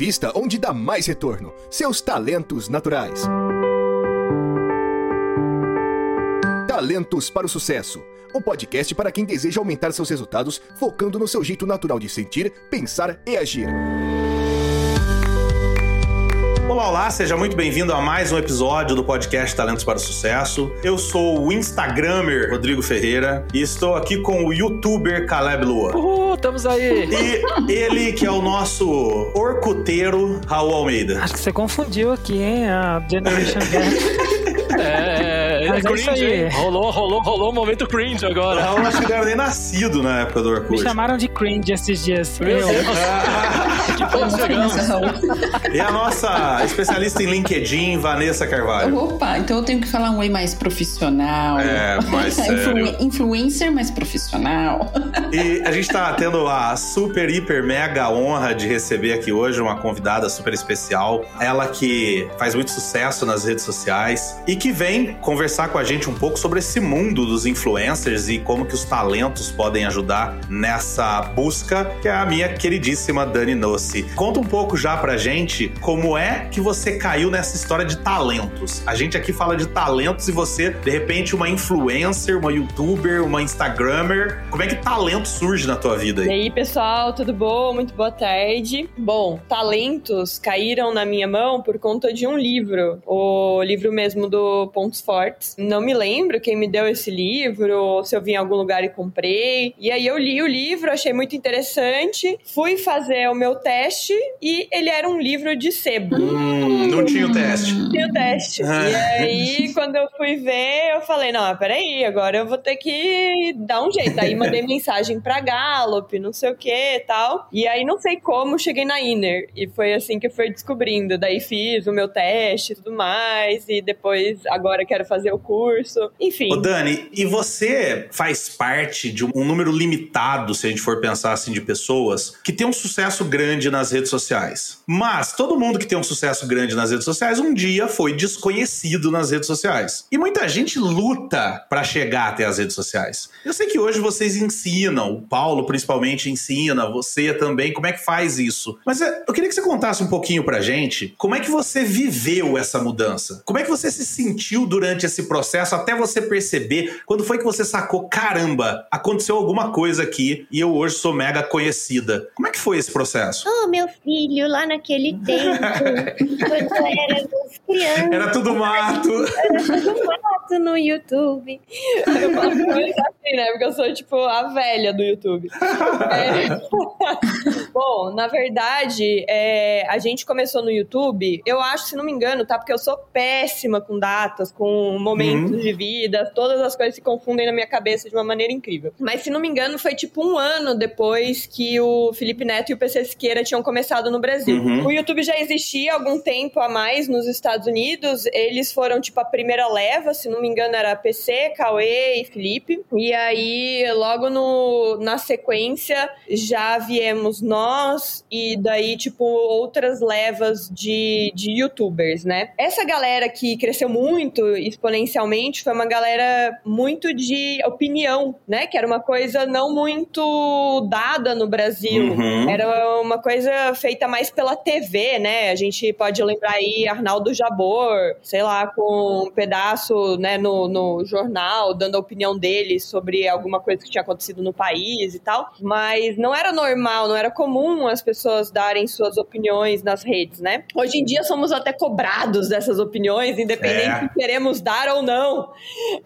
invista onde dá mais retorno: seus talentos naturais. Talentos para o Sucesso o podcast para quem deseja aumentar seus resultados focando no seu jeito natural de sentir, pensar e agir. Olá, olá, seja muito bem-vindo a mais um episódio do podcast Talentos para o Sucesso. Eu sou o Instagrammer Rodrigo Ferreira e estou aqui com o youtuber Caleb Lua. Uhul, estamos aí! E ele que é o nosso orcuteiro Raul Almeida. Acho que você confundiu aqui, hein, a Generation Gap. é... Mas é cringe, aí. Rolou, rolou, rolou um momento cringe agora. Eu acho que não era nem nascido na época do Orkut. Me chamaram de cringe esses dias. Meu Deus. ponto chegamos. E a nossa especialista em LinkedIn, Vanessa Carvalho. Opa, então eu tenho que falar um oi mais profissional. É, mais sério. influencer mais profissional. E a gente tá tendo a super, hiper, mega honra de receber aqui hoje uma convidada super especial. Ela que faz muito sucesso nas redes sociais e que vem conversar com a gente um pouco sobre esse mundo dos influencers e como que os talentos podem ajudar nessa busca, que é a minha queridíssima Dani Nossi. Conta um pouco já pra gente como é que você caiu nessa história de talentos. A gente aqui fala de talentos e você, de repente, uma influencer, uma youtuber, uma instagrammer. Como é que talento surge na tua vida aí? E aí, pessoal, tudo bom? Muito boa tarde. Bom, talentos caíram na minha mão por conta de um livro, o livro mesmo do Pontos Fortes não me lembro quem me deu esse livro, se eu vi em algum lugar e comprei. E aí eu li o livro, achei muito interessante, fui fazer o meu teste e ele era um livro de sebo. Hum, não tinha o teste. Não tinha o teste. Ah. E aí, quando eu fui ver, eu falei, não, peraí, agora eu vou ter que dar um jeito. Aí mandei mensagem pra Gallup, não sei o que e tal. E aí, não sei como, cheguei na Inner. E foi assim que eu fui descobrindo. Daí fiz o meu teste e tudo mais. E depois, agora quero fazer o curso, enfim. Ô Dani, e você faz parte de um número limitado, se a gente for pensar assim, de pessoas que tem um sucesso grande nas redes sociais. Mas todo mundo que tem um sucesso grande nas redes sociais um dia foi desconhecido nas redes sociais. E muita gente luta para chegar até as redes sociais. Eu sei que hoje vocês ensinam, o Paulo principalmente ensina, você também, como é que faz isso. Mas é, eu queria que você contasse um pouquinho pra gente como é que você viveu essa mudança. Como é que você se sentiu durante esse processo até você perceber quando foi que você sacou, caramba, aconteceu alguma coisa aqui e eu hoje sou mega conhecida. Como é que foi esse processo? Oh, meu filho, lá naquele tempo, quando éramos crianças. Era tudo mato. Era tudo mato no YouTube. Eu falo assim, né? Porque eu sou, tipo, a velha do YouTube. É... Bom, na verdade, é... a gente começou no YouTube, eu acho, se não me engano, tá? Porque eu sou péssima com datas, com momentos uhum. de vida, todas as coisas se confundem na minha cabeça de uma maneira incrível. Mas se não me engano, foi tipo um ano depois que o Felipe Neto e o PC Siqueira tinham começado no Brasil. Uhum. O YouTube já existia há algum tempo a mais nos Estados Unidos, eles foram tipo a primeira leva, se não me engano era PC, Cauê e Felipe. E aí, logo no, na sequência, já viemos nós e daí, tipo, outras levas de, de youtubers, né? Essa galera que cresceu muito exponencialmente foi uma galera muito de opinião, né? Que era uma coisa não muito dada no Brasil. Uhum. Era uma coisa feita mais pela TV, né? A gente pode lembrar aí Arnaldo Jabor, sei lá, com um pedaço né, no, no jornal, dando a opinião dele sobre alguma coisa que tinha acontecido no país e tal. Mas não era normal, não era comum as pessoas darem suas opiniões nas redes, né? Hoje em dia somos até cobrados dessas opiniões, independente é. se queremos dar ou não.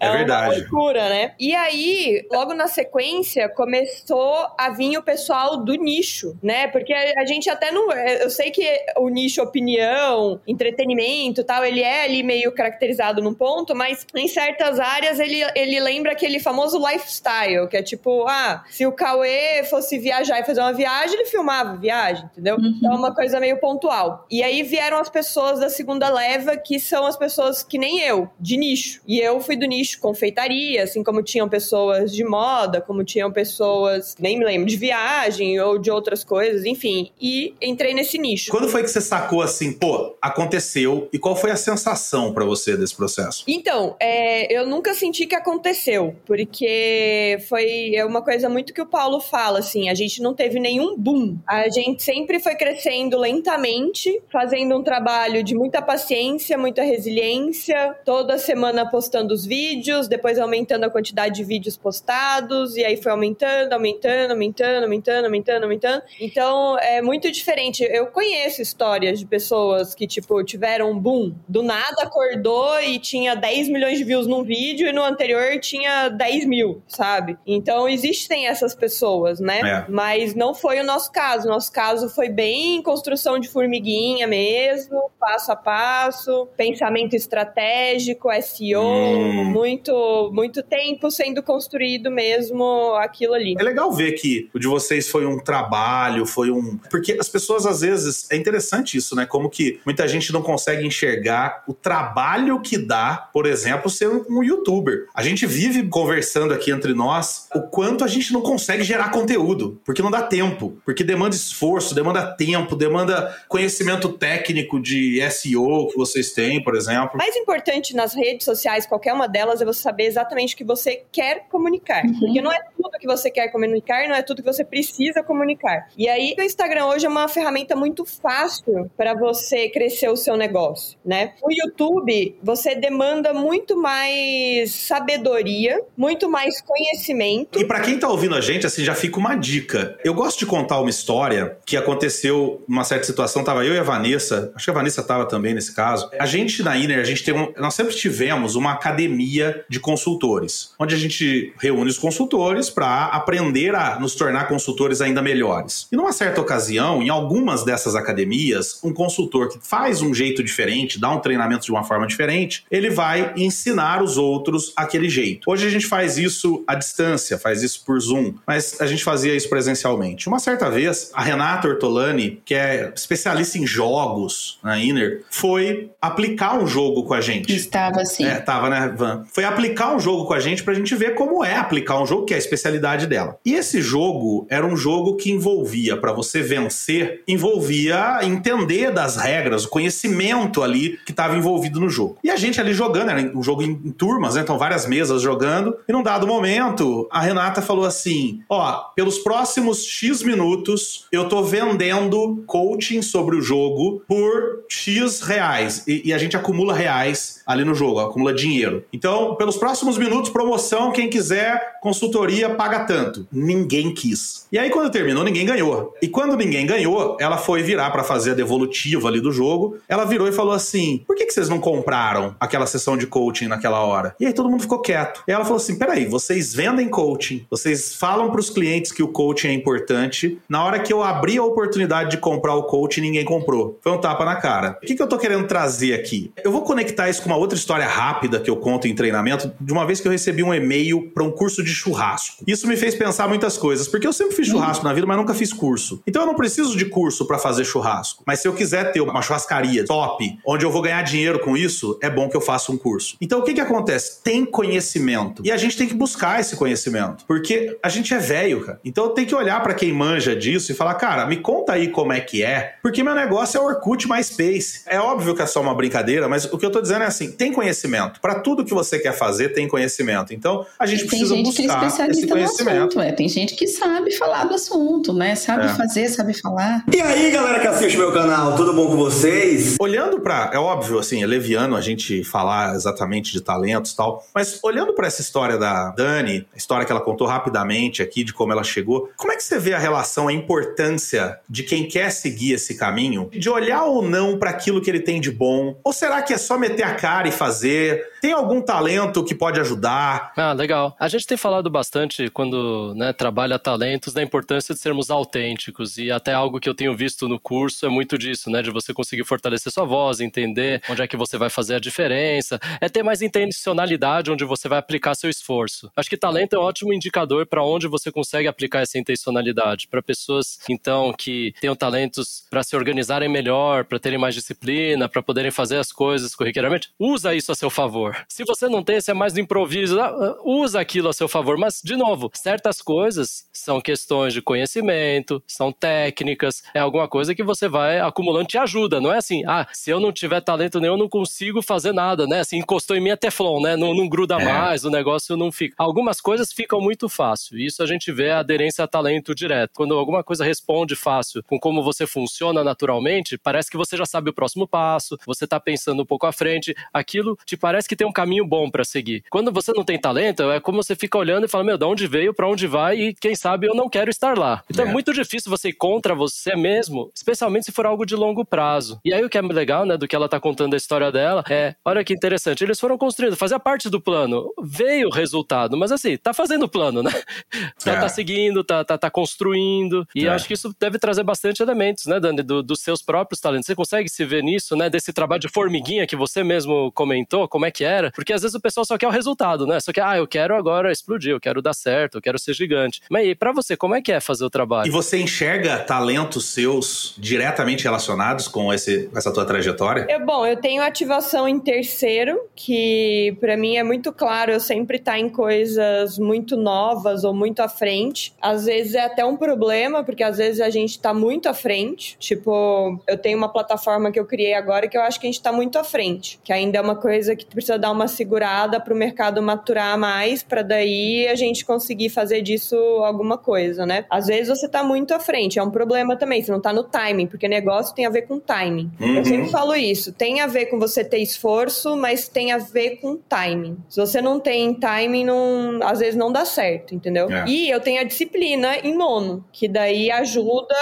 É, é verdade. uma loucura, né? E aí, logo na sequência, começou a vir o pessoal do nicho, né? Porque a gente até não. Eu sei que o nicho opinião, entretenimento tal, ele é ali meio caracterizado num ponto, mas em certas áreas ele, ele lembra aquele famoso lifestyle, que é tipo, ah, se o Cauê fosse viajar e fazer uma viagem, ele filmava a viagem, entendeu? Uhum. Então é uma coisa meio pontual. E aí vieram as pessoas da segunda leva, que são as pessoas que nem eu, de nicho nicho. E eu fui do nicho confeitaria, assim como tinham pessoas de moda, como tinham pessoas, nem me lembro, de viagem ou de outras coisas, enfim. E entrei nesse nicho. Quando foi que você sacou assim, pô, aconteceu? E qual foi a sensação para você desse processo? Então, é, eu nunca senti que aconteceu, porque foi é uma coisa muito que o Paulo fala, assim, a gente não teve nenhum boom. A gente sempre foi crescendo lentamente, fazendo um trabalho de muita paciência, muita resiliência, toda semana postando os vídeos, depois aumentando a quantidade de vídeos postados, e aí foi aumentando, aumentando, aumentando, aumentando, aumentando, aumentando. Então é muito diferente. Eu conheço histórias de pessoas que, tipo, tiveram um boom, do nada acordou e tinha 10 milhões de views num vídeo e no anterior tinha 10 mil, sabe? Então existem essas pessoas, né? É. Mas não foi o nosso caso. Nosso caso foi bem construção de formiguinha mesmo, passo a passo, pensamento estratégico, SEO, Hum. muito, muito tempo sendo construído mesmo aquilo ali. É legal ver que o de vocês foi um trabalho, foi um. Porque as pessoas, às vezes, é interessante isso, né? Como que muita gente não consegue enxergar o trabalho que dá, por exemplo, ser um youtuber. A gente vive conversando aqui entre nós o quanto a gente não consegue gerar conteúdo, porque não dá tempo, porque demanda esforço, demanda tempo, demanda conhecimento técnico de SEO que vocês têm, por exemplo. O mais importante nas redes sociais, qualquer uma delas, é você saber exatamente o que você quer comunicar. Porque não é tudo que você quer comunicar, não é tudo que você precisa comunicar. E aí, o Instagram hoje é uma ferramenta muito fácil para você crescer o seu negócio, né? O YouTube, você demanda muito mais sabedoria, muito mais conhecimento. E pra quem tá ouvindo a gente, assim, já fica uma dica. Eu gosto de contar uma história que aconteceu numa certa situação, tava eu e a Vanessa, acho que a Vanessa tava também nesse caso. A gente na Iner, a gente tem um, nós sempre tivemos uma academia de consultores, onde a gente reúne os consultores para aprender a nos tornar consultores ainda melhores. E numa certa ocasião, em algumas dessas academias, um consultor que faz um jeito diferente, dá um treinamento de uma forma diferente, ele vai ensinar os outros aquele jeito. Hoje a gente faz isso à distância, faz isso por Zoom, mas a gente fazia isso presencialmente. Uma certa vez, a Renata Ortolani, que é especialista em jogos na Inner, foi aplicar um jogo com a gente. Estava assim. É, tava, né, Van? Foi aplicar um jogo com a gente pra gente ver como é aplicar um jogo, que é a especialidade dela. E esse jogo era um jogo que envolvia, pra você vencer, envolvia entender das regras, o conhecimento ali que tava envolvido no jogo. E a gente ali jogando, era um jogo em, em turmas, né? Então várias mesas jogando. E num dado momento, a Renata falou assim: Ó, pelos próximos X minutos, eu tô vendendo coaching sobre o jogo por X reais. E, e a gente acumula reais ali no jogo, acumula dinheiro. Então, pelos próximos minutos, promoção, quem quiser, consultoria, paga tanto. Ninguém quis. E aí, quando terminou, ninguém ganhou. E quando ninguém ganhou, ela foi virar pra fazer a devolutiva ali do jogo. Ela virou e falou assim: por que, que vocês não compraram aquela sessão de coaching naquela hora? E aí todo mundo ficou quieto. E ela falou assim: peraí, vocês vendem coaching, vocês falam pros clientes que o coaching é importante. Na hora que eu abri a oportunidade de comprar o coaching, ninguém comprou. Foi um tapa na cara. O que, que eu tô querendo trazer aqui? Eu vou conectar isso com uma outra história rápida que eu conto em treinamento, de uma vez que eu recebi um e-mail para um curso de churrasco. Isso me fez pensar muitas coisas, porque eu sempre fiz churrasco na vida, mas nunca fiz curso. Então eu não preciso de curso para fazer churrasco. Mas se eu quiser ter uma churrascaria top, onde eu vou ganhar dinheiro com isso, é bom que eu faça um curso. Então o que que acontece? Tem conhecimento. E a gente tem que buscar esse conhecimento, porque a gente é velho, cara. Então tem que olhar para quem manja disso e falar, cara, me conta aí como é que é, porque meu negócio é Orkut mais Space. É óbvio que é só uma brincadeira, mas o que eu tô dizendo é assim, tem conhecimento. Para tudo que você quer fazer, tem conhecimento. Então a gente tem precisa gente que é buscar esse especialista no assunto, é. Tem gente que sabe falar do assunto, né? Sabe É. fazer, sabe falar. E aí, galera que assiste meu canal, tudo bom com vocês? Olhando pra. É óbvio, assim, é leviano a gente falar exatamente de talentos e tal. Mas olhando pra essa história da Dani, a história que ela contou rapidamente aqui, de como ela chegou, como é que você vê a relação, a importância de quem quer seguir esse caminho, de olhar ou não pra aquilo que ele tem de bom? Ou será que é só meter a cara e fazer? Tem algum talento que pode ajudar? Ah, legal. A gente tem falado bastante quando né, trabalha talentos da importância de sermos autênticos e até algo que eu tenho visto no curso é muito disso, né? De você conseguir fortalecer sua voz, entender onde é que você vai fazer a diferença, é ter mais intencionalidade onde você vai aplicar seu esforço. Acho que talento é um ótimo indicador para onde você consegue aplicar essa intencionalidade. Para pessoas, então, que tenham talentos para se organizarem melhor, para terem mais disciplina, para poderem fazer as coisas corriqueiramente, usa isso a seu favor. Se você não tem, se é mais do improviso, ah, ah, usa aquilo a seu favor. Mas, de novo, certas coisas são questões de conhecimento, são técnicas, é alguma coisa que você vai acumulando, te ajuda. Não é assim, ah, se eu não tiver talento nenhum, eu não consigo fazer nada, né? Assim, encostou em mim é teflon, né? Não, não gruda É. mais, o negócio não fica. Algumas coisas ficam muito fácil. Isso a gente vê a aderência a talento direto. Quando alguma coisa responde fácil com como você funciona naturalmente, parece que você já sabe o próximo passo, você tá pensando um pouco à frente, aquilo te parece que tem um caminho bom para seguir. Quando você não tem talento, é como você fica olhando e fala, meu, de onde veio, para onde vai e quem sabe eu não quero estar lá. Então é, é muito difícil você ir contra você mesmo, especialmente se for algo de longo prazo. E aí o que é legal, né, do que ela tá contando a história dela, é, olha que interessante, eles foram construindo, fazia parte do plano, veio o resultado, mas assim, tá fazendo o plano, né? tá, é. tá, seguindo, tá, tá, tá construindo, e é. acho que isso deve trazer bastante elementos, né, Dani, do, dos seus próprios talentos. Você consegue se ver nisso, né, desse trabalho de formiguinha que você mesmo comentou, como é que Porque às vezes o pessoal só quer o resultado, né? Só que, ah, eu quero agora explodir, eu quero dar certo, eu quero ser gigante. Mas e pra você, como é que é fazer o trabalho? E você enxerga talentos seus diretamente relacionados com esse, essa tua trajetória? Eu, bom, eu tenho ativação em terceiro, que para mim é muito claro, eu sempre tá em coisas muito novas ou muito à frente. Às vezes é até um problema, porque às vezes a gente tá muito à frente. Tipo, eu tenho uma plataforma que eu criei agora que eu acho que a gente tá muito à frente, que ainda é uma coisa que precisa dar uma segurada para o mercado maturar mais, para daí a gente conseguir fazer disso alguma coisa, né? Às vezes você tá muito à frente, é um problema também, você não tá no timing, porque negócio tem a ver com timing. Uhum. Eu sempre falo isso, tem a ver com você ter esforço, mas tem a ver com timing. Se você não tem timing, não, às vezes não dá certo, entendeu? É. E eu tenho a disciplina em nono, que daí ajuda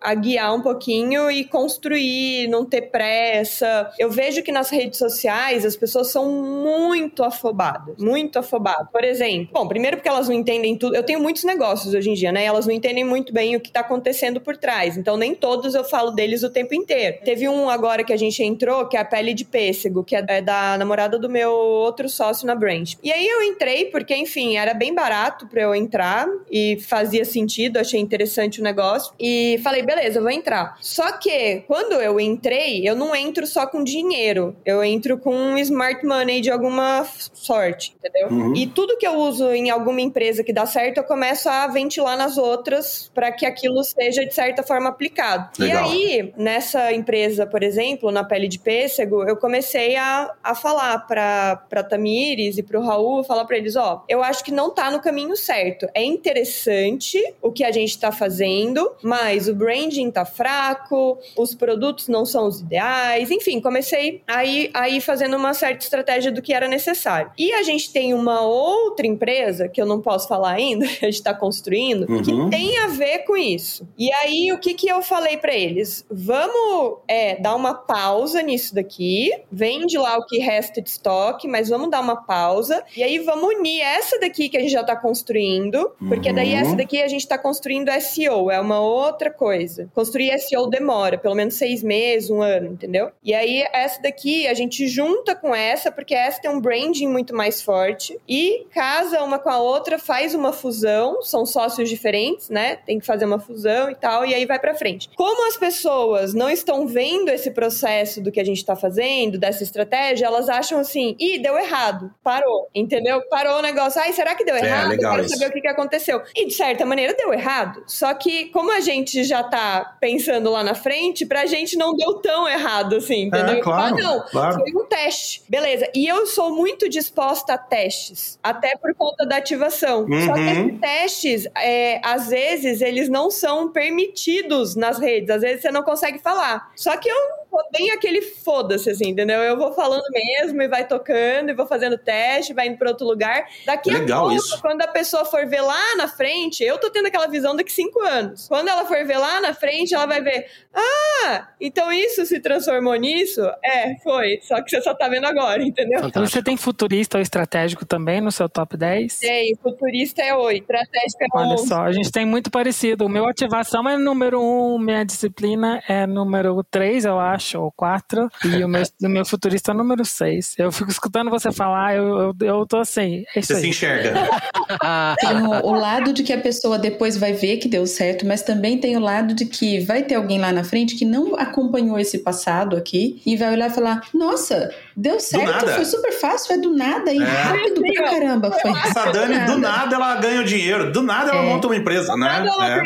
a guiar um pouquinho e construir, não ter pressa. Eu vejo que nas redes sociais as pessoas são muito afobadas, muito afobadas. Por exemplo, bom, primeiro porque elas não entendem tudo. Eu tenho muitos negócios hoje em dia, né? Elas não entendem muito bem o que tá acontecendo por trás. Então nem todos eu falo deles o tempo inteiro. Teve um agora que a gente entrou, que é a pele de pêssego, que é da namorada do meu outro sócio na Branch. E aí eu entrei porque, enfim, era bem barato para eu entrar e fazia sentido, achei interessante o negócio e falei, beleza, eu vou entrar. Só que quando eu entrei, eu não entro só com dinheiro, eu entro com smart money de alguma sorte, entendeu? Uhum. E tudo que eu uso em alguma empresa que dá certo, eu começo a ventilar nas outras para que aquilo seja de certa forma aplicado. Legal. E aí, nessa empresa, por exemplo, na pele de pêssego, eu comecei a, a falar para Tamires e para o Raul, falar para eles, ó, eu acho que não tá no caminho certo. É interessante o que a gente está fazendo, mas o branding tá fraco, os produtos não são os ideais, enfim, comecei aí aí fazendo uma certa estratégia do que era necessário. E a gente tem uma outra empresa, que eu não posso falar ainda, que a gente está construindo, uhum. que tem a ver com isso. E aí, o que, que eu falei para eles? Vamos é, dar uma pausa nisso daqui, vende lá o que resta de estoque, mas vamos dar uma pausa. E aí, vamos unir essa daqui que a gente já está construindo, porque daí essa uhum. daqui a gente está construindo SEO, é uma outra coisa. Construir SEO demora, pelo menos seis meses, um ano, entendeu? E aí, essa daqui a gente junta com essa, porque essa tem um branding muito mais forte e casa uma com a outra, faz uma fusão, são sócios diferentes, né? Tem que fazer uma fusão e tal, e aí vai para frente. Como as pessoas não estão vendo esse processo do que a gente tá fazendo, dessa estratégia, elas acham assim, ih, deu errado, parou, entendeu? Parou o negócio, ai, será que deu é, errado? Legal Quero isso. saber o que, que aconteceu. E de certa maneira deu errado, só que como a gente já tá pensando lá na frente, pra gente não deu tão errado assim, entendeu? É, claro, ah, não, claro. foi um teste. Beleza, e eu sou muito disposta a testes, até por conta da ativação. Uhum. Só que uhum. esses testes, é, às vezes, eles não são permitidos nas redes, às vezes você não consegue falar. Só que eu sou bem aquele foda-se, assim, entendeu? Eu vou falando mesmo e vai tocando e vou fazendo teste, vai indo para outro lugar. Daqui Legal a pouco, isso. quando a pessoa for ver lá na frente, eu tô tendo aquela visão daqui cinco anos. Quando ela for ver lá na frente, ela vai ver, ah, então isso se transformou nisso? É, foi. Só que você só tá vendo agora, entendeu? Então você tem futurista ou estratégico também no seu top 10? Tem, futurista é 8, estratégico é 11. Olha só, a gente tem muito parecido. O meu ativação é número 1, minha disciplina é número 3, eu acho acho, ou quatro, e o meu, o meu futurista número seis. Eu fico escutando você falar, eu, eu, eu tô assim. É você aí. se enxerga. tem o, o, lado de que a pessoa depois vai ver que deu certo, mas também tem o lado de que vai ter alguém lá na frente que não acompanhou esse passado aqui e vai olhar e falar: Nossa, deu certo, foi super fácil, é do nada e é. rápido pra caramba. Foi Essa Dani, do nada ela ganha o dinheiro, do nada ela é. monta uma empresa, né? Do nada ela é.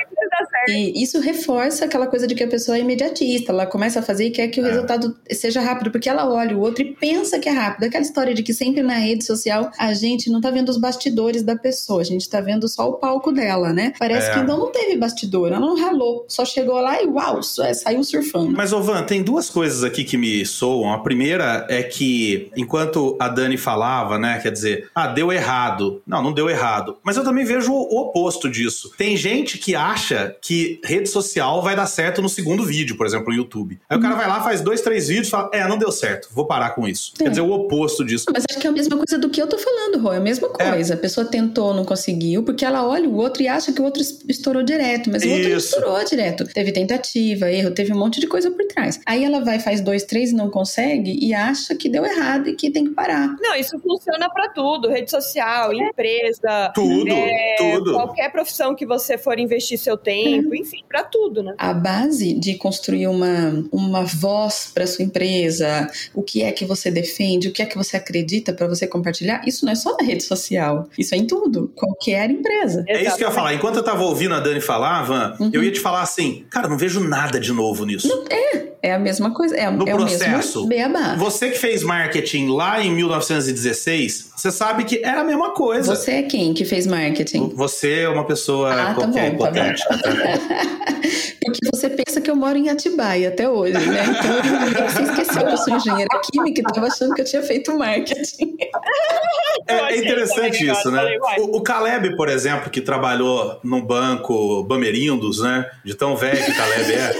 E isso reforça aquela coisa de que a pessoa é imediatista, ela começa a fazer e quer que o É. resultado seja rápido, porque ela olha o outro e pensa que é rápido. Aquela história de que sempre na rede social a gente não tá vendo os bastidores da pessoa, a gente tá vendo só o palco dela, né? Parece É. que então não teve bastidor, ela não ralou, só chegou lá e uau, é, saiu surfando. Mas, ô Van, tem duas coisas aqui que me soam. A primeira é que, enquanto a Dani falava, né, quer dizer, ah, deu errado. Não, não deu errado. Mas eu também vejo o oposto disso. Tem gente que acha que rede social vai dar certo no segundo vídeo, por exemplo, no YouTube. Aí o cara vai lá, faz dois, três vídeos e fala, é, não deu certo, vou parar com isso. É. Quer dizer, o oposto disso. Mas acho que é a mesma coisa do que eu tô falando, Rô. É a mesma coisa. A pessoa tentou, não conseguiu, porque ela olha o outro e acha que o outro es- estourou direto. Mas o outro não estourou direto. Teve tentativa, erro, teve um monte de coisa por trás. Aí ela vai, faz dois, três e não consegue e acha que deu errado e que tem que parar. Não, isso funciona pra tudo, rede social, empresa, Tudo, é, tudo. qualquer profissão que você for investir seu tempo, enfim, pra tudo, né? A base de construir uma, uma voz para sua empresa, o que é que você defende, o que é que você acredita para você compartilhar, isso não é só na rede social. Isso é em tudo. Qualquer empresa. É isso que eu ia falar. Enquanto eu tava ouvindo a Dani falar, Van, Uhum. eu ia te falar assim, cara, não vejo nada de novo nisso. É a mesma coisa. É, No é o processo. mesmo beabá. Você que fez marketing lá em 1916, você sabe que era a mesma coisa. Você é quem que fez marketing? Você é uma pessoa Ah, tá qualquer, tá bom. hipotética. Porque você pensa que eu moro em Atibaia até hoje, né? Então você esqueceu que eu sou engenheira química e tava achando que eu tinha feito marketing. É, é interessante isso, né? O, o Caleb, por exemplo, que trabalhou no banco Bamerindos, né? De tão velho que o Caleb é.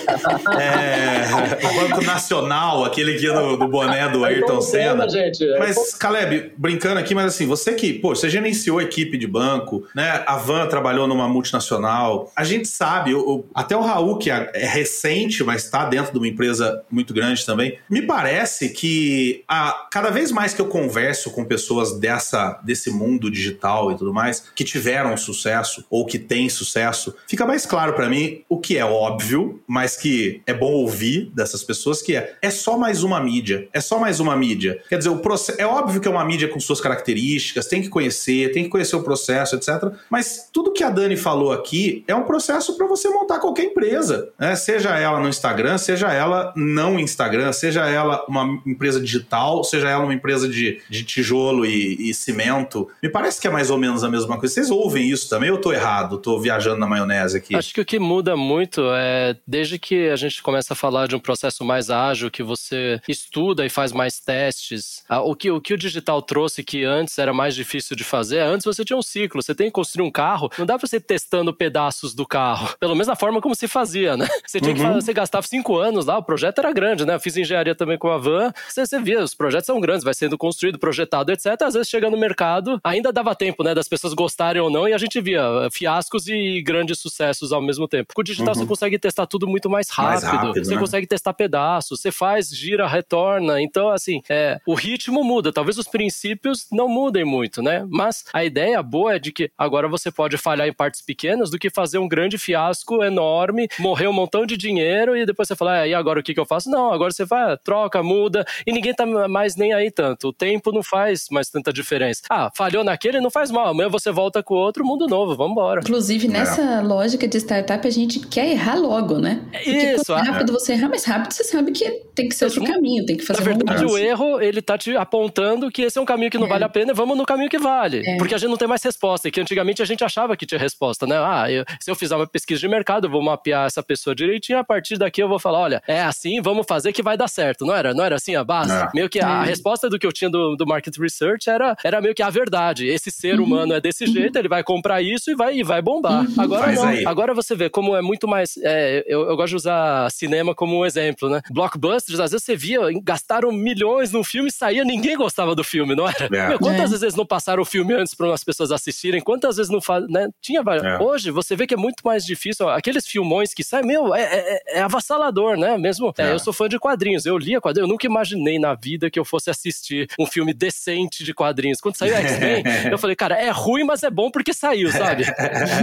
é o Banco Nacional, aquele aqui do, do boné do Ayrton Senna. gente. é Mas, Caleb, brincando aqui, mas assim, você que, pô, você gerenciou equipe de banco, né? A Van trabalhou numa multinacional. A gente sabe, o- até o Raul, que é é recente, mas está dentro de uma empresa muito grande também. Me parece que a, cada vez mais que eu converso com pessoas dessa, desse mundo digital e tudo mais, que tiveram sucesso ou que têm sucesso, fica mais claro pra mim o que é óbvio, mas que é bom ouvir dessas pessoas, que é, é só mais uma mídia. É só mais uma mídia. Quer dizer, o processo, é óbvio que é uma mídia com suas características, tem que conhecer, tem que conhecer o processo, etc. Mas tudo que a Dani falou aqui é um processo para você montar qualquer empresa, né? Seja ela no Instagram, seja ela não Instagram, seja ela uma empresa digital, seja ela uma empresa de, de tijolo e, e cimento. Me parece que é mais ou menos a mesma coisa. Vocês ouvem isso também eu tô errado? Tô viajando na maionese aqui. Acho que o que muda muito é desde que a gente começa a falar de um processo mais ágil, que você estuda e faz mais testes. O que, o que o digital trouxe que antes era mais difícil de fazer, antes você tinha um ciclo, você tem que construir um carro, não dá pra você ir testando pedaços do carro. Pelo menos da forma como se fazia, né? Você tinha que Uhum. fazer, você gastava cinco anos lá, o projeto era grande, né? Eu fiz engenharia também com a van, você, você via, os projetos são grandes, vai sendo construído, projetado, etc. Às vezes chega no mercado, ainda dava tempo, né, das pessoas gostarem ou não, e a gente via eh, fiascos e grandes sucessos ao mesmo tempo. Com o digital Uhum. você consegue testar tudo muito mais Mais rápido, rápido, você né? consegue testar pedaços, você faz, gira, retorna. Então, assim, é, o ritmo muda, talvez os princípios não mudem muito, né? Mas a ideia boa é de que agora você pode falhar em partes pequenas do que fazer um grande fiasco enorme, morrer um montão de dinheiro e depois você fala, ah, e agora o que, que eu faço? Não, agora você vai, troca, muda e ninguém tá mais nem aí tanto. O tempo não faz mais tanta diferença. Ah, falhou naquele, não faz mal. Amanhã você volta com outro mundo novo, vambora. Inclusive, nessa lógica de startup, a gente quer errar logo, né? Porque Isso, quanto é. rápido você errar, mais rápido você sabe que tem que ser outro Isso. caminho, tem que fazer Na verdade, o erro, ele tá te apontando que esse é um caminho que não É. vale a pena e vamos no caminho que vale. É. Porque a gente não tem mais resposta. E que antigamente a gente achava que tinha resposta, né? Ah, eu- se eu fizer uma pesquisa de mercado, eu vou mapear essa pessoa direitinho, a partir daqui eu vou falar, olha, é assim, vamos fazer que vai dar certo. Não era? Não era assim a base? É. Meio que a É. resposta do que eu tinha do, do market research era, era meio que a verdade. Esse ser Uhum. humano é desse jeito, ele vai comprar isso e vai, e vai bombar. Agora Faz não. Agora você vê como é muito mais. é, eu, eu gosto de usar cinema como um exemplo, né? Blockbusters, às vezes você via, gastaram milhões num filme e saía, ninguém gostava do filme, não era? É. Meu, quantas É. vezes não passaram o filme antes para as pessoas assistirem? Quantas vezes não faz, né? Tinha várias. É. Hoje você vê que é muito mais difícil. Ó, Aqueles filmões que saem, meu, é, é- é avassalador, né? Mesmo. é, É. eu sou fã de quadrinhos, eu lia quadrinhos, eu nunca imaginei na vida que eu fosse assistir um filme decente de quadrinhos. quando saiu X-Men, eu falei, cara, é ruim, mas é bom porque saiu, sabe?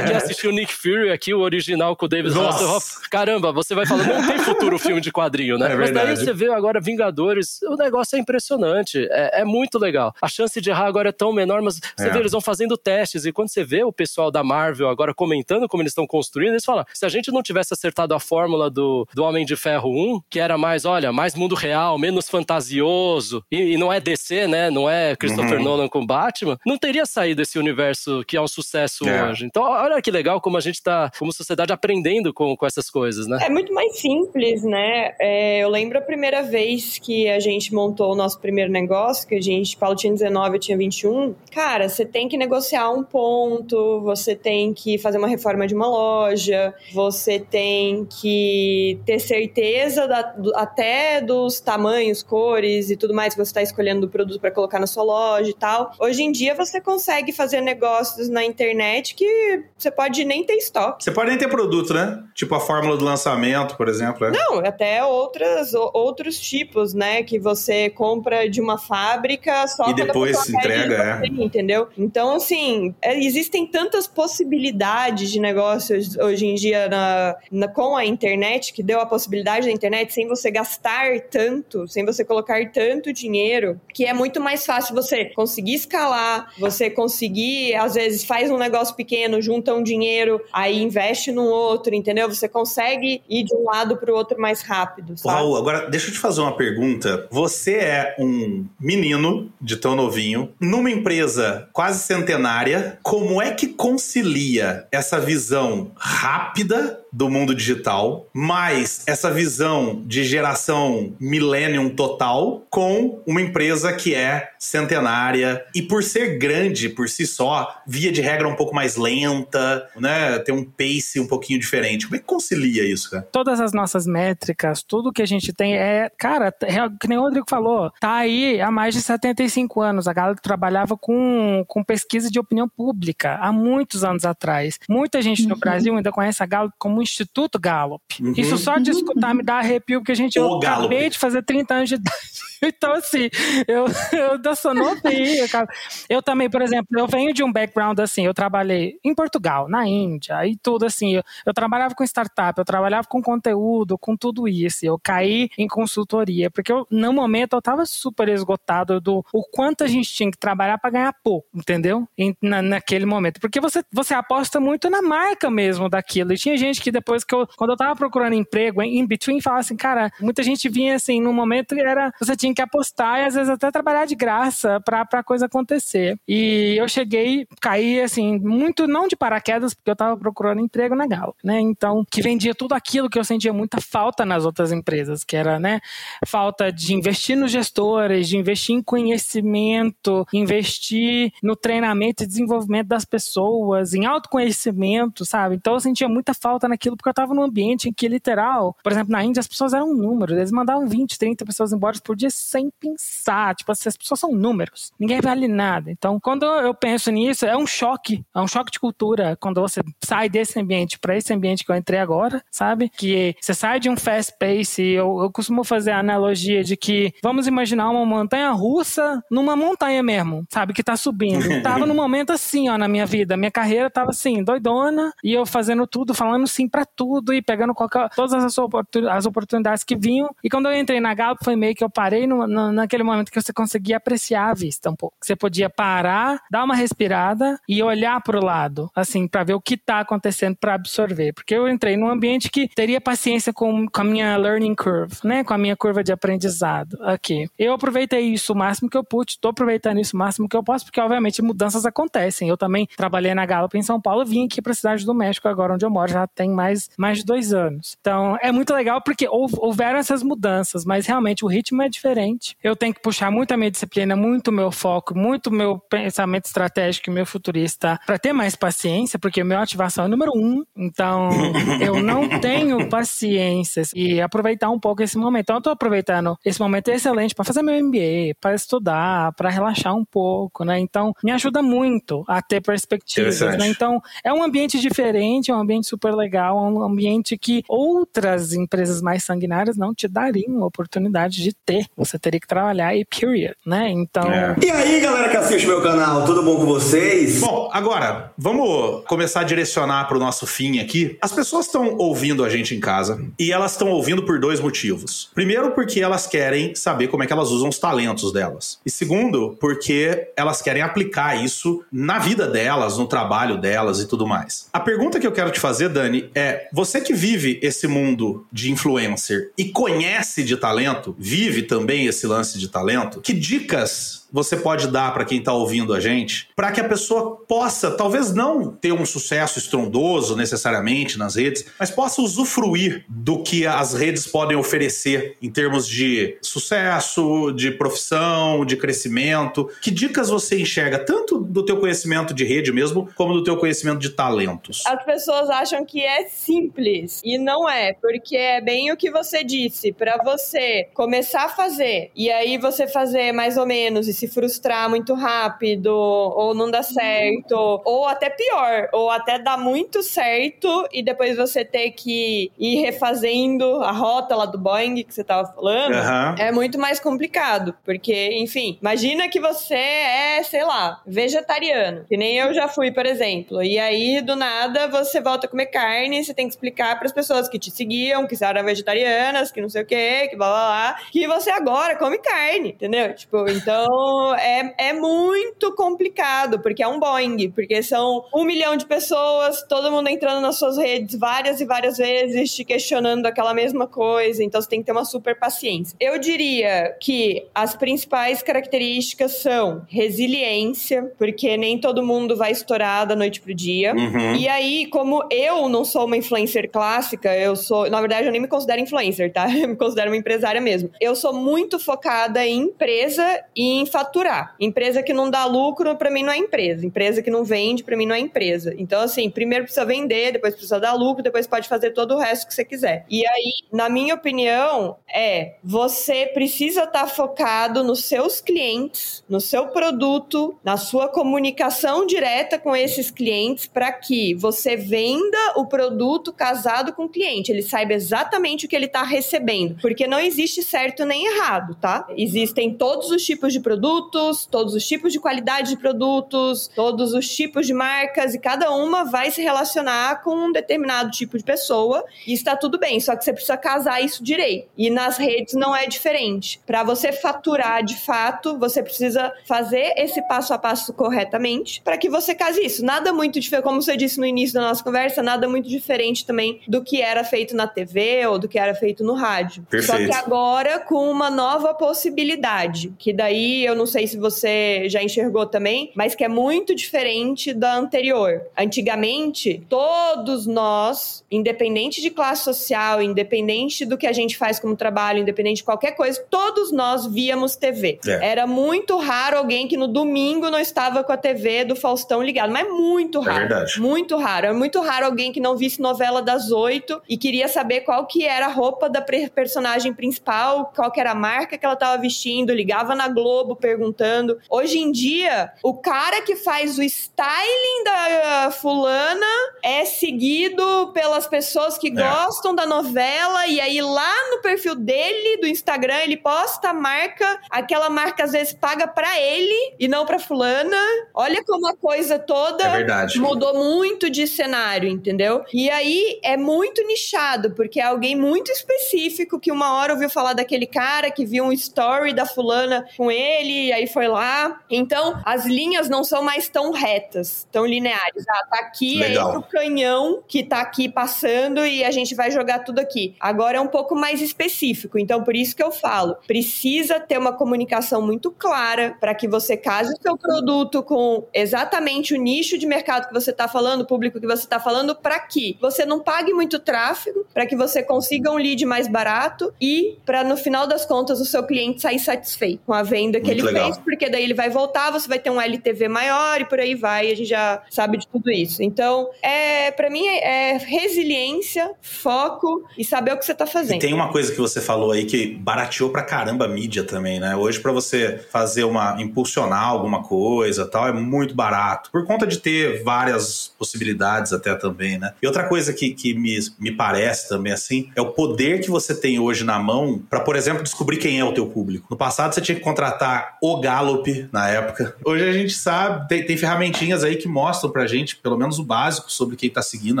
aqui assisti o Nick Fury, aqui o original com o David Hasselhoff. Caramba, você vai falar, não tem futuro filme de quadrinho, né? É mas daí você vê agora Vingadores, o negócio é impressionante, é, é muito legal. A chance de errar agora é tão menor, mas você É. vê, eles vão fazendo testes, e quando você vê o pessoal da Marvel agora comentando como eles estão construindo, eles falam, se a gente não tivesse acertado a fórmula do, do Homem de Ferro 1, que era mais, olha, mais mundo real, menos fantasioso, e, e não é DC, né, não é Christopher Uhum. Nolan com Batman, não teria saído esse universo que é um sucesso É. hoje. Então, olha que legal como a gente tá, como sociedade, aprendendo com, com essas coisas, né? É muito mais simples, né? É, eu lembro a primeira vez que a gente montou o nosso primeiro negócio, que a gente, Paulo tinha 19, eu tinha 21. Cara, você tem que negociar um ponto, você tem que fazer uma reforma de uma loja, você tem que ter certeza da- do- até dos tamanhos, cores e tudo mais que você está escolhendo do produto para colocar na sua loja e tal. Hoje em dia você consegue fazer negócios na internet que você pode nem ter estoque. Você pode nem ter produto, né? Tipo a fórmula do lançamento, por exemplo. é. Não, até outras, outros tipos, né? Que você compra de uma fábrica só E depois pede entrega, de é. entendeu? Então, assim, é, existem tantas possibilidades de negócios hoje em dia na, na- com a internet, que deu a possibilidade da internet sem você gastar tanto, sem você colocar tanto dinheiro, que é muito mais fácil você conseguir escalar, você conseguir, às vezes, faz um negócio pequeno, junta um dinheiro, aí investe num outro, entendeu? Você consegue ir de um lado pro outro mais rápido, sabe? Raul, agora deixa eu te fazer uma pergunta. Você é um menino de tão novinho, numa empresa quase centenária. Como é que concilia essa visão rápida do mundo digital, mais essa visão de geração millennium total, com uma empresa que é centenária e por ser grande por si só, via de regra um pouco mais lenta, né? Tem um pace um pouquinho diferente. Como é que concilia isso, cara? todas as nossas métricas, tudo que a gente tem é, cara, é, que nem o Rodrigo falou, tá aí há mais de 75 anos. A galera trabalhava com, com pesquisa de opinião pública há muitos anos atrás. Muita gente no Brasil ainda conhece a Gallup como Instituto Gallup. Uhum. Isso só de escutar me dá arrepio, porque a gente O eu Gallup. acabei de fazer 30 anos de idade. Então, assim, eu, eu novinha, cara. Eu também, por exemplo, eu venho de um background assim, eu trabalhei em Portugal, na Índia, e tudo assim. Eu, eu trabalhava com startup, eu trabalhava com conteúdo, com tudo isso. Eu caí em consultoria, porque eu, no momento eu tava super esgotado do o quanto a gente tinha que trabalhar para ganhar pouco, entendeu? Na, naquele momento. Porque você, você aposta muito na marca mesmo daquilo. E tinha gente que depois que eu, quando eu tava procurando emprego, em between, falava assim, cara, muita gente vinha assim, num momento que era, você tinha que apostar e às vezes até trabalhar de graça pra, pra coisa acontecer. E eu cheguei, caí assim, muito, não de paraquedas, porque eu tava procurando emprego na Gallup, né? Então, que vendia tudo aquilo que eu sentia muita falta nas outras empresas, que era, né, falta de investir nos gestores, de investir em conhecimento, investir no treinamento e desenvolvimento das pessoas, em autoconhecimento, sabe? Então eu sentia muita falta naquilo porque eu tava num ambiente em que, literal, por exemplo, na Índia as pessoas eram números, eles mandavam 20, 30 pessoas embora por dia sem pensar, tipo, assim, as pessoas são números, ninguém vale nada. Então, quando eu penso nisso, é um choque, é um choque de cultura quando você sai desse ambiente para esse ambiente que eu entrei agora, sabe? Que você sai de um fast pace, eu, eu costumo fazer a analogia de que vamos imaginar uma montanha russa numa montanha mesmo, sabe? Que tá subindo. Tava num momento assim, ó, na minha vida. Minha carreira tava assim, doidona, e eu fazendo tudo, falando sim pra tudo e pegando qualquer, todas as, oportun- as oportunidades que vinham. E quando eu entrei na Gallup, foi meio que eu parei no, no- naquele momento que você conseguia apreciar a vista um pouco. Você podia parar, dar uma respirada e olhar pro lado, assim, pra ver o que tá acontecendo pra absorver. Porque eu entrei num ambiente que teria paciência com, com a minha learning curve, né? Com a minha curva de aprendizado aqui. Eu aproveitei isso o máximo que eu pude, tô aproveitando isso o máximo que eu posso, porque obviamente mudanças acontecem. Eu também trabalhei na Gallup em São Paulo, vim aqui pra cidade do México, agora onde eu moro, já tem mais, mais de dois anos. Então é muito legal porque houve- houveram essas mudanças, mas realmente o ritmo é diferente. Eu tenho que puxar muito a minha disciplina, muito o meu foco, muito o meu pensamento estratégico e meu futurista para ter mais paciência, porque minha ativação é número um. Então eu não tenho paciência e aproveitar um pouco esse momento. Então eu tô aproveitando esse momento excelente para fazer meu MBA, para estudar, para relaxar um pouco, né? Então me ajuda muito a ter perspectivas, né? Então é um ambiente diferente, é um ambiente super legal criar um ambiente que outras empresas mais sanguinárias não te dariam a oportunidade de ter. Você teria que trabalhar e period, né? Então. É. E aí, galera que assiste meu canal, tudo bom com vocês? Bom, agora, vamos começar a direcionar para o nosso fim aqui. As pessoas estão ouvindo a gente em casa e elas estão ouvindo por dois motivos. Primeiro, porque elas querem saber como é que elas usam os talentos delas. E segundo, porque elas querem aplicar isso na vida delas, no trabalho delas e tudo mais. A pergunta que eu quero te fazer, Dani, é: você que vive esse mundo de influencer e conhece de talento, vive também esse lance de talento, que dicas você pode dar para quem está ouvindo a gente, para que a pessoa possa, talvez não ter um sucesso estrondoso necessariamente nas redes, mas possa usufruir do que as redes podem oferecer em termos de sucesso, de profissão, de crescimento. Que dicas você enxerga tanto do teu conhecimento de rede mesmo, como do teu conhecimento de talentos? As pessoas acham que é simples e não é, porque é bem o que você disse, para você começar a fazer e aí você fazer mais ou menos se frustrar muito rápido, ou não dar certo, ou até pior, ou até dar muito certo e depois você ter que ir refazendo a rota lá do Boeing que você tava falando, Aham. é muito mais complicado, porque, enfim, imagina que você é, sei lá, vegetariano, que nem eu já fui, por exemplo, e aí do nada você volta a comer carne, você tem que explicar para as pessoas que te seguiam, que eram vegetarianas, que não sei o que, que blá blá blá, que você agora come carne, entendeu? Tipo, então é, é muito complicado, porque é um Boeing, porque são um milhão de pessoas, todo mundo entrando nas suas redes várias e várias vezes, te questionando aquela mesma coisa, então você tem que ter uma super paciência. Eu diria que as principais características são resiliência, porque nem todo mundo vai estourar da noite pro dia. Uhum. E aí, como eu não sou uma influencer clássica, eu sou, na verdade, eu nem me considero influencer, tá? Eu me considero uma empresária mesmo. Eu sou muito focada em empresa e em faturar. Empresa que não dá lucro, pra mim não é empresa. Empresa que não vende, pra mim não é empresa. Então, assim, primeiro precisa vender, depois precisa dar lucro, depois pode fazer todo o resto que você quiser. E aí, na minha opinião, é você precisa estar focado nos seus clientes, no seu produto, na sua comunicação direta com esses clientes para que você venda o produto casado com o cliente, ele saiba exatamente o que ele está recebendo, porque não existe certo nem errado, tá? Existem todos os tipos de produtos, todos os tipos de qualidade de produtos, todos os tipos de marcas e cada uma vai se relacionar com um determinado tipo de pessoa e está tudo bem, só que você precisa casar isso direito. E nas redes não é diferente. Para você faturar de fato, você precisa fazer esse passo a passo corretamente para que você case isso. Nada muito diferente, como você disse no início da nossa conversa, nada muito diferente também do que era feito na TV ou do que era feito no rádio. Só Perfeito. que agora com uma nova possibilidade, que daí eu não sei se você já enxergou também, mas que é muito diferente da anterior. Antigamente, todos nós, independente de classe social, independente do que a gente faz como trabalho, independente de qualquer coisa, todos nós víamos TV. É. Era muito raro alguém que no domingo não estava com a TV do Faustão ligado, mas muito É raro. verdade. Muito raro. É muito raro alguém que não visse novela das oito e queria saber qual que era a roupa da personagem principal, qual que era a marca que ela estava vestindo, ligava na Globo perguntando. Hoje em dia, o cara que faz o styling da uh, fulana é seguido pelas pessoas que gostam da novela e aí lá no perfil dele do Instagram ele posta a marca, aquela marca às vezes paga pra ele e não pra fulana. Olha como a coisa toda É mudou muito de cenário, entendeu? E aí é muito nichado, porque é alguém muito específico que uma hora ouviu falar daquele cara que viu um story da fulana com ele, e aí foi lá. Então, as linhas não são mais tão retas, tão lineares. Ah, tá aqui, Legal. é o canhão que tá aqui passando e a gente vai jogar tudo aqui. Agora é um pouco mais específico, então por isso que eu falo, precisa ter uma comunicação muito clara para que você case o seu produto com exatamente o nicho de mercado que você está falando, o público que você está falando, para que você não pague muito tráfego, para que você consiga um lead mais barato e para no final das contas o seu cliente sair satisfeito com a venda que Muito ele legal. fez, porque daí ele vai voltar, você vai ter um LTV maior e por aí vai, a gente já sabe de tudo isso. Então, é para mim é resiliência, foco e saber o que você está E fazendo. tem uma coisa coisa que você falou aí que barateou pra caramba a mídia também, né? Hoje, para você fazer uma. impulsionar alguma coisa tal, é muito barato. Por conta de ter várias possibilidades até também, né? E outra coisa que, que me, me parece também assim é o poder que você tem hoje na mão para, por exemplo, descobrir quem é o teu público. No passado você tinha que contratar o Gallup na época. Hoje a gente sabe, tem, tem ferramentinhas aí que mostram pra gente, pelo menos o básico, sobre quem tá seguindo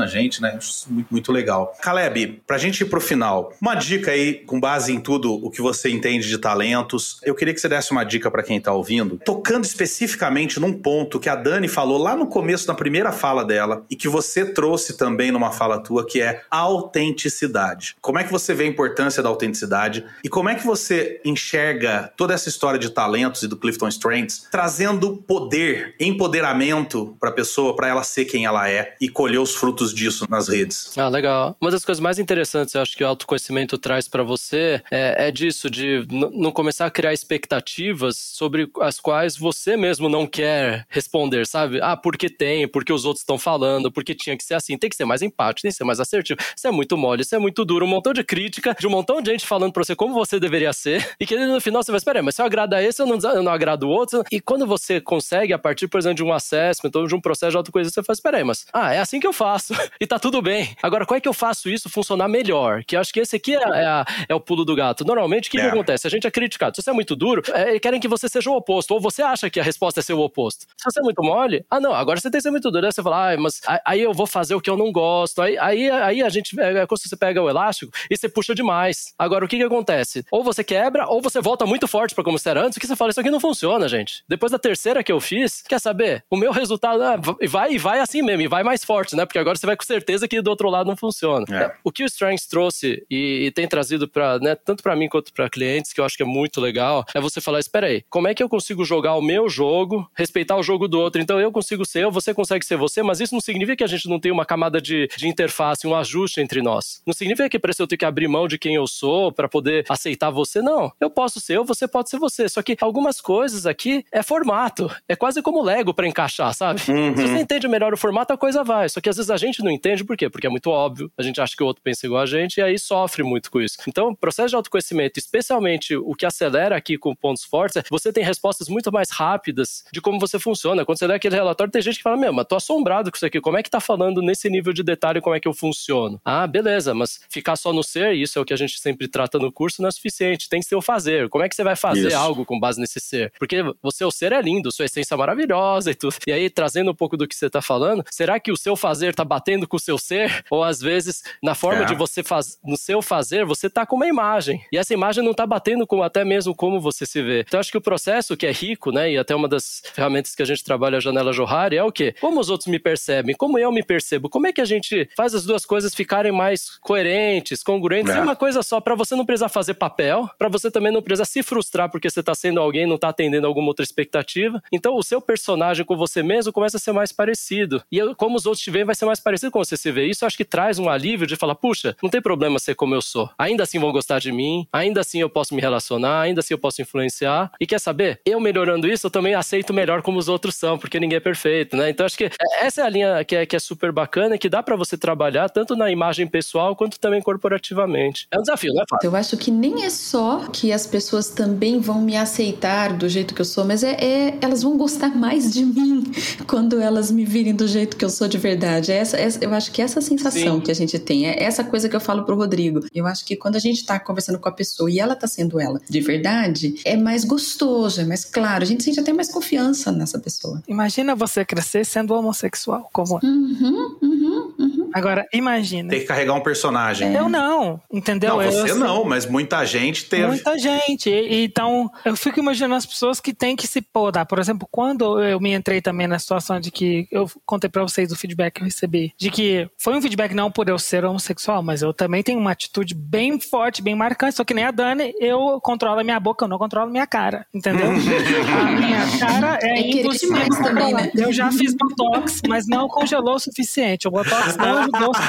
a gente, né? É muito, muito legal. Caleb, pra gente ir pro final, uma dica aí, com base em tudo o que você entende de talentos, eu queria que você desse uma dica para quem tá ouvindo, tocando especificamente num ponto que a Dani falou lá no começo, na primeira fala dela, e que você trouxe também numa fala tua, que é autenticidade. Como é que você vê a importância da autenticidade e como é que você enxerga toda essa história de talentos e do Clifton Strengths trazendo poder, empoderamento para a pessoa, para ela ser quem ela é e colher os frutos disso nas redes? Ah, legal. Uma das coisas mais interessantes, eu acho que o autoconhecimento traz para você é, é, disso, de não começar a criar expectativas sobre as quais você mesmo não quer responder, sabe? Ah, porque tem, porque os outros estão falando, porque tinha que ser assim, tem que ser mais empático, tem que ser mais assertivo. Isso é muito mole, isso é muito duro, um montão de crítica de um montão de gente falando pra você como você deveria ser, e que no final você vai, esperar, mas se eu agrado a esse, eu não, não agrado o outro. E quando você consegue, a partir, por exemplo, de um assessment ou de um processo de autoconhecimento, você fala, espera aí, mas ah, é assim que eu faço, e tá tudo bem. Agora, como é que eu faço isso funcionar melhor? Que eu acho que esse aqui é, é, a, é o pulo do gato. Normalmente, o que, é. que acontece? A gente é criticado. Se você é muito duro, é, querem que você seja o oposto, ou você acha que a resposta é ser o oposto. Se você é muito mole, ah, não, agora você tem que ser muito duro. Aí você fala, ah, mas aí eu vou fazer o que eu não gosto. Aí, aí, aí a gente, é, quando você pega o elástico e você puxa demais. Agora, o que que acontece? Ou você quebra, ou você volta muito forte para como você era antes, que você fala, isso aqui não funciona, gente. Depois da terceira que eu fiz, quer saber? O meu resultado ah, vai e vai assim mesmo, e vai mais forte, né? Porque agora você vai com certeza que do outro lado não funciona. É. O que o Strengths trouxe e, e tem trazido para, né, tanto para mim quanto para clientes, que eu acho que é muito legal, é você falar, espera aí, como é que eu consigo jogar o meu jogo, respeitar o jogo do outro? Então eu consigo ser eu, você consegue ser você, mas isso não significa que a gente não tem uma camada de, de interface, um ajuste entre nós. Não significa que para isso eu tenho que abrir mão de quem eu sou para poder aceitar você, não. Eu posso ser eu, você pode ser você. Só que algumas coisas aqui é formato. É quase como Lego para encaixar, sabe? Uhum. Se você entende melhor o formato, a coisa vai. Só que às vezes a gente não entende por quê? Porque é muito óbvio. A gente acha que o outro pensa igual a gente e aí sofre muito com isso. Então, processo de autoconhecimento, especialmente o que acelera aqui com pontos fortes, é você tem respostas muito mais rápidas de como você funciona. Quando você lê aquele relatório, tem gente que fala: Meu, mas tô assombrado com isso aqui. Como é que tá falando nesse nível de detalhe como é que eu funciono? Ah, beleza, mas ficar só no ser, e isso é o que a gente sempre trata no curso, não é suficiente. Tem que ser o fazer. Como é que você vai fazer isso. algo com base nesse ser? Porque você, o ser é lindo, sua essência é maravilhosa e tudo. E aí, trazendo um pouco do que você tá falando, será que o seu fazer tá batendo com o seu ser? Ou às vezes, na forma é. de você fazer, no seu fazer, você tá com uma imagem. E essa imagem não tá batendo com até mesmo como você se vê. Então, acho que o processo que é rico, né? E até uma das ferramentas que a gente trabalha, a janela Johari, é o quê? Como os outros me percebem? Como eu me percebo? Como é que a gente faz as duas coisas ficarem mais coerentes, congruentes? É, é uma coisa só, para você não precisar fazer papel, para você também não precisar se frustrar porque você tá sendo alguém, não tá atendendo alguma outra expectativa. Então, o seu personagem com você mesmo começa a ser mais parecido. E eu, como os outros te veem, vai ser mais parecido com você se vê. Isso acho que traz um alívio de falar, puxa, não tem problema ser como eu sou. Ainda assim vão gostar de mim, ainda assim eu posso me relacionar, ainda assim eu posso influenciar. E quer saber? Eu melhorando isso, eu também aceito melhor como os outros são, porque ninguém é perfeito, né? Então acho que essa é a linha que é, que é super bacana que dá para você trabalhar tanto na imagem pessoal quanto também corporativamente. É um desafio, não é fácil. Eu acho que nem é só que as pessoas também vão me aceitar do jeito que eu sou, mas é, é elas vão gostar mais de mim quando elas me virem do jeito que eu sou de verdade. É essa, essa eu acho que é essa sensação Sim. que a gente tem, é essa coisa que eu falo pro Rodrigo. Eu acho que quando a gente tá conversando com a pessoa e ela tá sendo ela de verdade, é mais gostoso, é mais claro. A gente sente até mais confiança nessa pessoa. Imagina você crescer sendo homossexual, como uhum, uhum, uhum. Agora, imagina. Tem que carregar um personagem. Eu não, entendeu? Não, você eu, não, mas muita gente teve. Muita gente. Então, eu fico imaginando as pessoas que têm que se podar. Por exemplo, quando eu me entrei também na situação de que eu contei pra vocês o feedback que eu recebi, de que foi um feedback não por eu ser homossexual, mas eu também tenho uma atitude bem forte, bem marcante. Só que nem a Dani, eu controlo a minha boca, eu não controlo a minha cara, entendeu? a minha cara é, é impossível também, né? Eu já fiz botox, mas não congelou o suficiente. O botox não bolsos.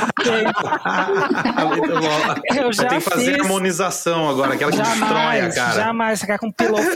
Muito bom. Eu já Tem que fazer fiz. harmonização agora, aquela que destrói a Jamais, cara. jamais ficar com pillow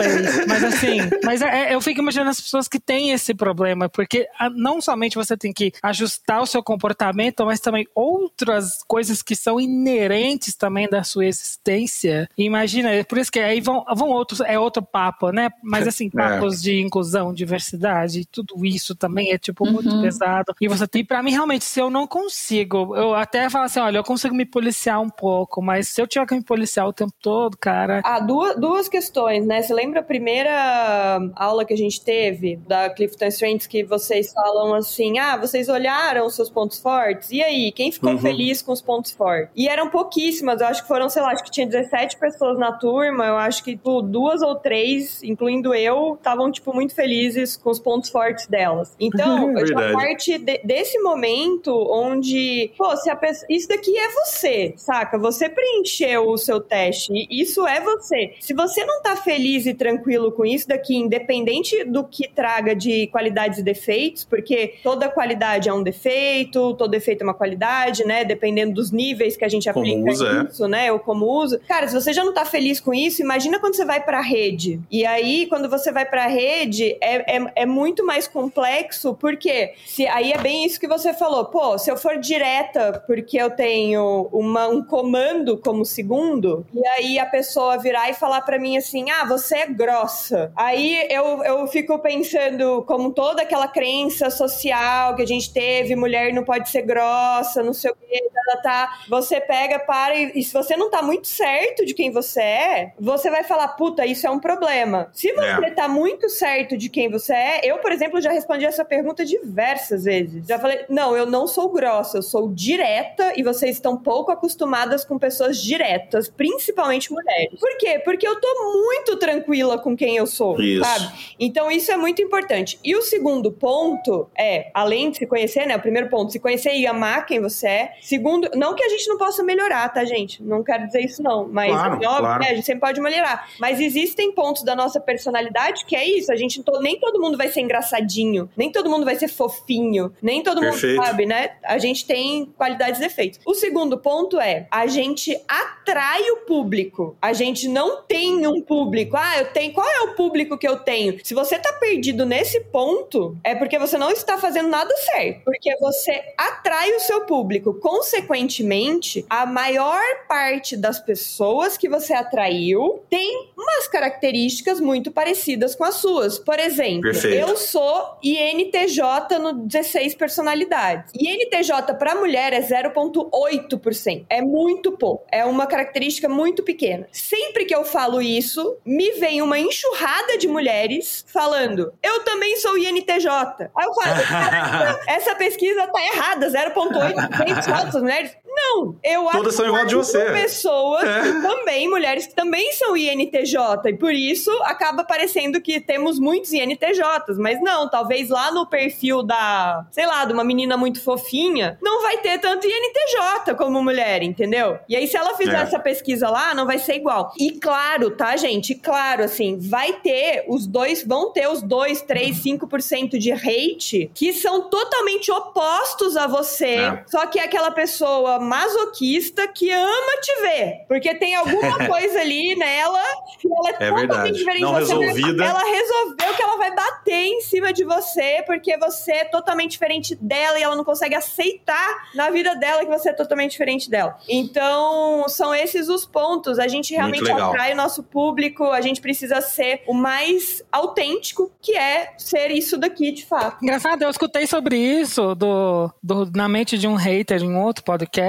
Mas assim, mas é- é- eu fico imaginando as pessoas que têm esse problema, porque ah, não somente você tem que ajustar o seu comportamento, mas também outras coisas que são inerentes também da sua existência. Imagina, é por isso que aí vão, vão outros, é outro papo, né? Mas assim, papos de inclusão, diversidade, tudo isso também é tipo muito pesado. E você tem, pra mim, realmente, se eu não consigo, eu até falo assim, olha, eu consigo me policiar um pouco, mas se eu tiver que me policiar o tempo todo, cara, Ah, duas, duas questões, né? Você lembra a primeira aula que a gente teve da Clifton Strengths que vocês falam assim: ah, vocês olharam os seus pontos fortes? E aí, quem ficou Uhum. feliz com os pontos fortes? E eram pouquíssimas, eu acho que foram, sei lá, acho que tinha 17 pessoas na turma, eu acho que tipo, duas ou três, incluindo eu, estavam, tipo, muito felizes com os pontos fortes delas. Então, já Verdade. parte de- desse momento onde, pô, se a pessoa, isso daqui é você, saca? Você preencheu o seu teste, isso é você. Se você não tá feliz e tranquilo com isso daqui, independente do que traga de qualidades e defeitos, porque toda qualidade é um defeito, todo defeito é uma qualidade, né? Dependendo dos níveis que a gente Como aplica usa, é. isso, né? Ou como usa. Cara, se você já não tá feliz com isso, imagina quando você vai pra rede. E aí, quando você vai pra rede, é, é, é muito mais complexo, porque se, aí é bem isso que você falou. Pô, se eu for direta porque eu tenho uma, um comando como segundo, e aí a pessoa virar e falar pra mim assim: ah, você é grossa. Aí eu, eu fico pensando, como toda aquela crença social que a gente teve, mulher não pode ser grossa, não sei o quê, tá, tá, tá. Você pega, para e, e se você não tá muito certo de quem você é, você vai falar, puta, isso é um problema. Se você É. tá muito certo de quem você é, eu, por exemplo, já respondi essa pergunta diversas vezes. Já falei, não, eu não sou grossa, eu sou direta e vocês estão pouco acostumadas com pessoas diretas, principalmente mulheres. Por quê? Porque eu tô muito tranquila com quem eu sou, Isso. sabe? Então isso é muito importante. E o segundo ponto é, além de se conhecer, né? O primeiro ponto, se conhecer e amar quem você é. Segundo, não que a gente não possa melhorar, tá, gente? Não quero dizer isso não, mas Claro, óbvio, claro. né, a gente sempre pode melhorar. Mas existem pontos da nossa personalidade que é isso, a gente nem todo mundo vai ser engraçadinho, nem todo mundo vai ser fofinho, nem todo Perfeito. mundo sabe, né? A gente tem qualidades e defeitos. O segundo ponto é, a gente atrai o público. A gente não tem um público. Ah, eu tenho, qual é o público que eu tenho? Se você tá perdido nesse ponto, é porque você não está fazendo nada certo, porque você atrai o seu público. Consequentemente, a maior parte das pessoas que você atraiu tem umas características muito parecidas com as suas. Por exemplo, Perfeito. eu sou INTJ no 16 personalidades. INTJ para mulher é 0,8%. É muito pouco. É uma característica muito pequena. Sempre que eu falo isso, me vem uma enxurrada de mulheres falando: eu também sou INTJ. Aí eu falo: "Caraca, essa pesquisa tá errada, 0,8% só das mulheres. Não, eu Todas são igual de você. acho pessoas É. que também, mulheres que também são INTJ, e por isso acaba parecendo que temos muitos INTJs, mas não, talvez lá no perfil da, sei lá, de uma menina muito fofinha, não vai ter tanto INTJ como mulher, entendeu? E aí se ela fizer É. essa pesquisa lá, não vai ser igual. E claro, tá, gente? Claro, assim, vai ter os dois, vão ter os 2, 3, 5% de hate que são totalmente opostos a você, É. só que é aquela pessoa masoquista que ama te ver. Porque tem alguma coisa ali nela que ela é, É totalmente diferente Não de você. resolvida. Ela resolveu que ela vai bater em cima de você porque você é totalmente diferente dela e ela não consegue aceitar na vida dela que você é totalmente diferente dela. Então, são esses os pontos. A gente realmente atrai o nosso público, a gente precisa ser o mais autêntico, que é ser isso daqui de fato. Engraçado, eu escutei sobre isso do, do- na mente de um hater em outro podcast,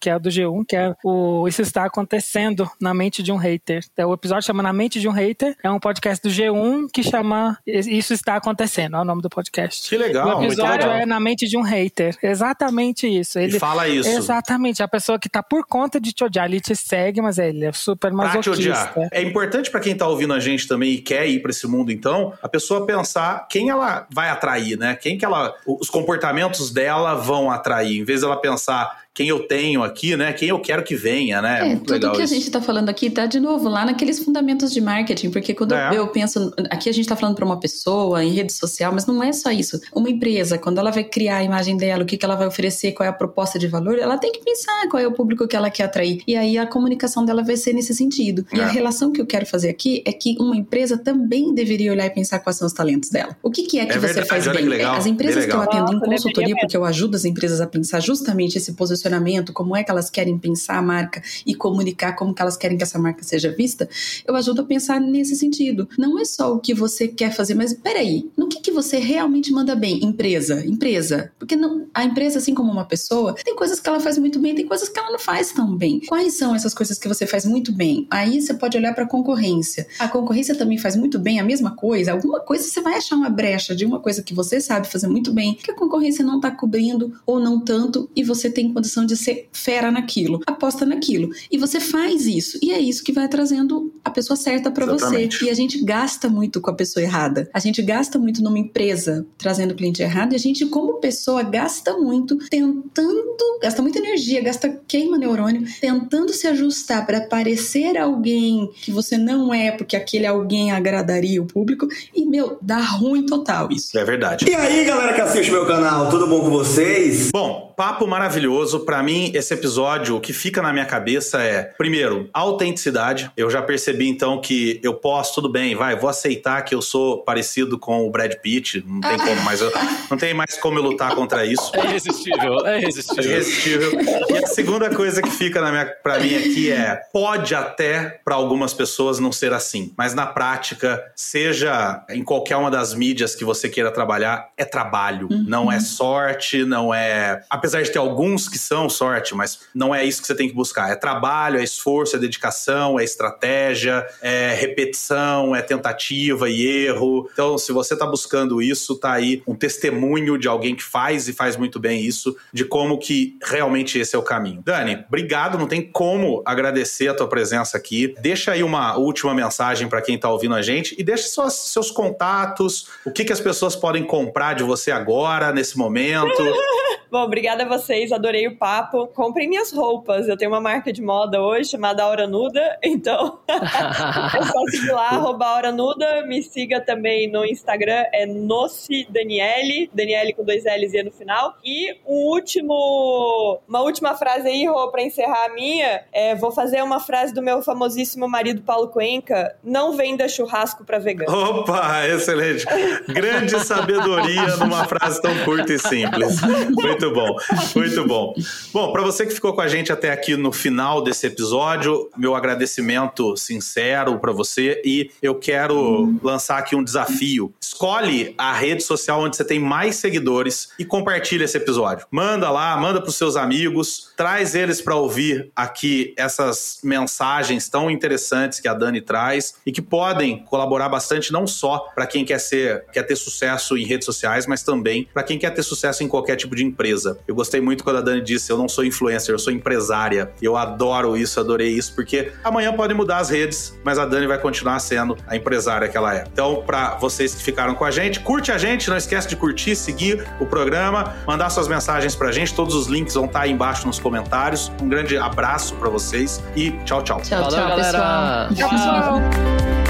que é o do G1, que é o Isso Está Acontecendo na Mente de um Hater. É, o episódio chama Na Mente de um Hater, é um podcast do G1 que chama Isso Está Acontecendo, é o nome do podcast. Que legal, o episódio legal. é Na Mente de um Hater. Exatamente isso. E Ele, fala isso. Exatamente, a pessoa que tá por conta de te odiar, ele te segue, mas ele é super Pra te masoquista. odiar. É importante pra quem tá ouvindo a gente também e quer ir pra esse mundo, então, a pessoa pensar quem ela vai atrair, né? Quem que ela. Os comportamentos dela vão atrair. Em vez dela pensar quem eu tenho aqui, né? Quem eu quero que venha, né? É, Muito tudo que isso. a gente está falando aqui tá de novo lá naqueles fundamentos de marketing, porque quando é. eu penso, aqui a gente está falando para uma pessoa em rede social, mas não é só isso. Uma empresa, quando ela vai criar a imagem dela, o que, que ela vai oferecer, qual é a proposta de valor, ela tem que pensar qual é o público que ela quer atrair. E aí a comunicação dela vai ser nesse sentido. E a é. relação que eu quero fazer aqui é que uma empresa também deveria olhar e pensar quais são os talentos dela. O que, que é que é você verdade, faz bem? Legal, as empresas que eu atendo em consultoria, porque eu ajudo as empresas a pensar justamente esse posicionamento, como é que elas querem pensar a marca e comunicar como que elas querem que essa marca seja vista, eu ajudo a pensar nesse sentido. Não é só o que você quer fazer, mas peraí, no que, que você realmente manda bem? Empresa, empresa. Porque não, a empresa, assim como uma pessoa, tem coisas que ela faz muito bem, tem coisas que ela não faz tão bem. Quais são essas coisas que você faz muito bem? Aí você pode olhar para a concorrência. A concorrência também faz muito bem a mesma coisa. Alguma coisa você vai achar uma brecha de uma coisa que você sabe fazer muito bem, que a concorrência não está cobrindo ou não tanto, e você tem condição de ser fera naquilo. Aposta naquilo. E você faz isso. E é isso que vai trazendo a pessoa certa para você. E a gente gasta muito com a pessoa errada. A gente gasta muito numa empresa trazendo cliente errado, e a gente, como pessoa, gasta muito tentando, gasta muita energia, gasta queima neurônio, tentando se ajustar para parecer alguém que você não é, porque aquele alguém agradaria o público. E, meu, dá ruim total isso. É verdade. E aí, galera que assiste meu canal, tudo bom com vocês? Bom, papo maravilhoso. Para mim, esse episódio, o que fica na minha cabeça é, primeiro, autenticidade. Eu já percebi então que eu posso, tudo bem, vai, vou aceitar que eu sou parecido com o Brad Pitt, não tem como mais, eu, não tem mais como eu lutar contra isso. É irresistível, é irresistível. É irresistível. E a segunda coisa que fica na minha, pra mim aqui é, pode até para algumas pessoas não ser assim, mas na prática, seja em qualquer uma das mídias que você queira trabalhar, é trabalho, uhum. não é sorte, não é, apesar de ter alguns que são sorte, mas não é isso que você tem que buscar, é trabalho, é esforço, é dedicação, é estratégia, é repetição, é tentativa e erro. Então, se você está buscando isso, tá aí um testemunho de alguém que faz e faz muito bem isso, de como que realmente esse é o caminho. Dani, obrigado, não tem como agradecer a tua presença aqui. Deixa aí uma última mensagem para quem está ouvindo a gente e deixa suas, seus contatos, o que, que as pessoas podem comprar de você agora, nesse momento. Bom, obrigada a vocês, adorei o papo. Comprem minhas roupas. Eu tenho uma marca de moda hoje chamada Aura Nuda, então é só seguir lá, arroba Aura Nuda. Me siga também no Instagram, é Noce Daniele, Daniele com dois L's e no final. E um último, uma última frase aí, Rô, pra encerrar a minha, é, vou fazer uma frase do meu famosíssimo marido Paulo Cuenca, não venda churrasco pra vegano. Opa, excelente. Grande sabedoria numa frase tão curta e simples. Muito muito bom, muito bom. Bom, para você que ficou com a gente até aqui no final desse episódio, meu agradecimento sincero para você e eu quero lançar aqui um desafio. Escolhe a rede social onde você tem mais seguidores e compartilha esse episódio. Manda lá, manda para os seus amigos, traz eles para ouvir aqui essas mensagens tão interessantes que a Dani traz e que podem colaborar bastante não só para quem quer ser, quer ter sucesso em redes sociais, mas também para quem quer ter sucesso em qualquer tipo de empresa empresa. Eu gostei muito quando a Dani disse: eu não sou influencer, eu sou empresária. Eu adoro isso, adorei isso, porque amanhã podem mudar as redes, mas a Dani vai continuar sendo a empresária que ela é. Então, para vocês que ficaram com a gente, curte a gente, não esquece de curtir, seguir o programa, mandar suas mensagens pra gente. Todos os links vão estar aí embaixo nos comentários. Um grande abraço para vocês e tchau, tchau. Tchau, tchau, Valeu, pessoal. Tchau, pessoal.